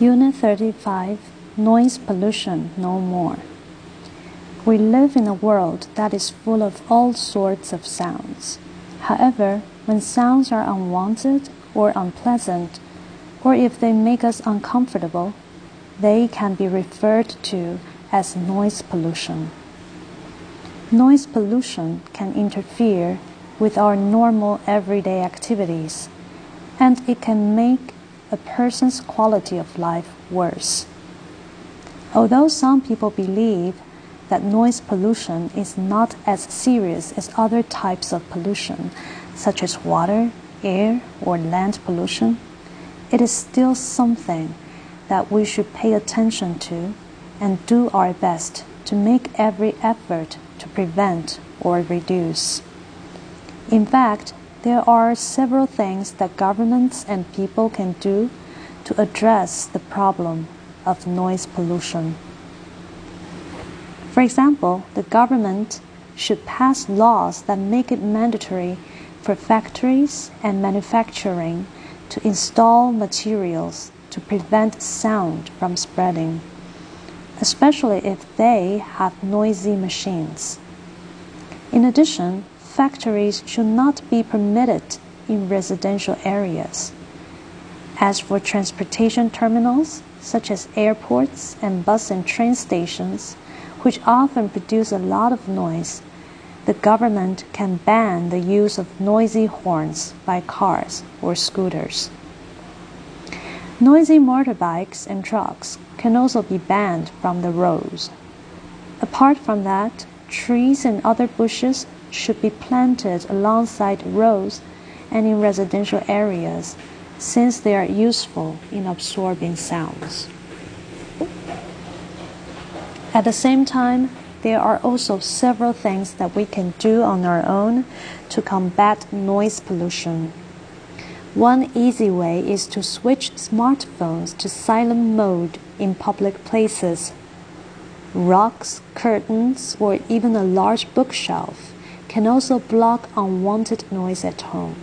Unit 35 Noise Pollution No More. We live in a world that is full of all sorts of sounds. However, when sounds are unwanted or unpleasant, or if they make us uncomfortable, they can be referred to as noise pollution. Noise pollution can interfere with our normal everyday activities, and it can make a person's quality of life worse. Although some people believe that noise pollution is not as serious as other types of pollution, such as water, air, or land pollution, it is still something that we should pay attention to and do our best to make every effort to prevent or reduce. In fact, there are several things that governments and people can do to address the problem of noise pollution. For example, the government should pass laws that make it mandatory for factories and manufacturing to install materials to prevent sound from spreading, especially if they have noisy machines. In addition, factories should not be permitted in residential areas. As for transportation terminals, such as airports and bus and train stations, which often produce a lot of noise, the government can ban the use of noisy horns by cars or scooters. Noisy motorbikes and trucks can also be banned from the roads. Apart from that, trees and other bushes should be planted alongside roads and in residential areas since they are useful in absorbing sounds. At the same time, there are also several things that we can do on our own to combat noise pollution. One easy way is to switch smartphones to silent mode in public places. Rocks, curtains, or even a large bookshelf can also block unwanted noise at home.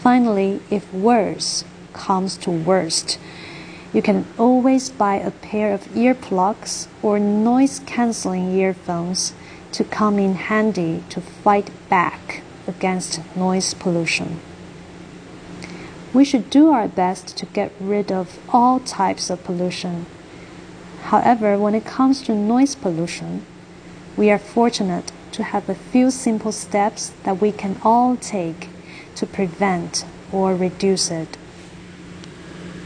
Finally, if worse comes to worst, you can always buy a pair of earplugs or noise canceling earphones to come in handy to fight back against noise pollution. We should do our best to get rid of all types of pollution. However, when it comes to noise pollution, we are fortunate to have a few simple steps that we can all take to prevent or reduce it.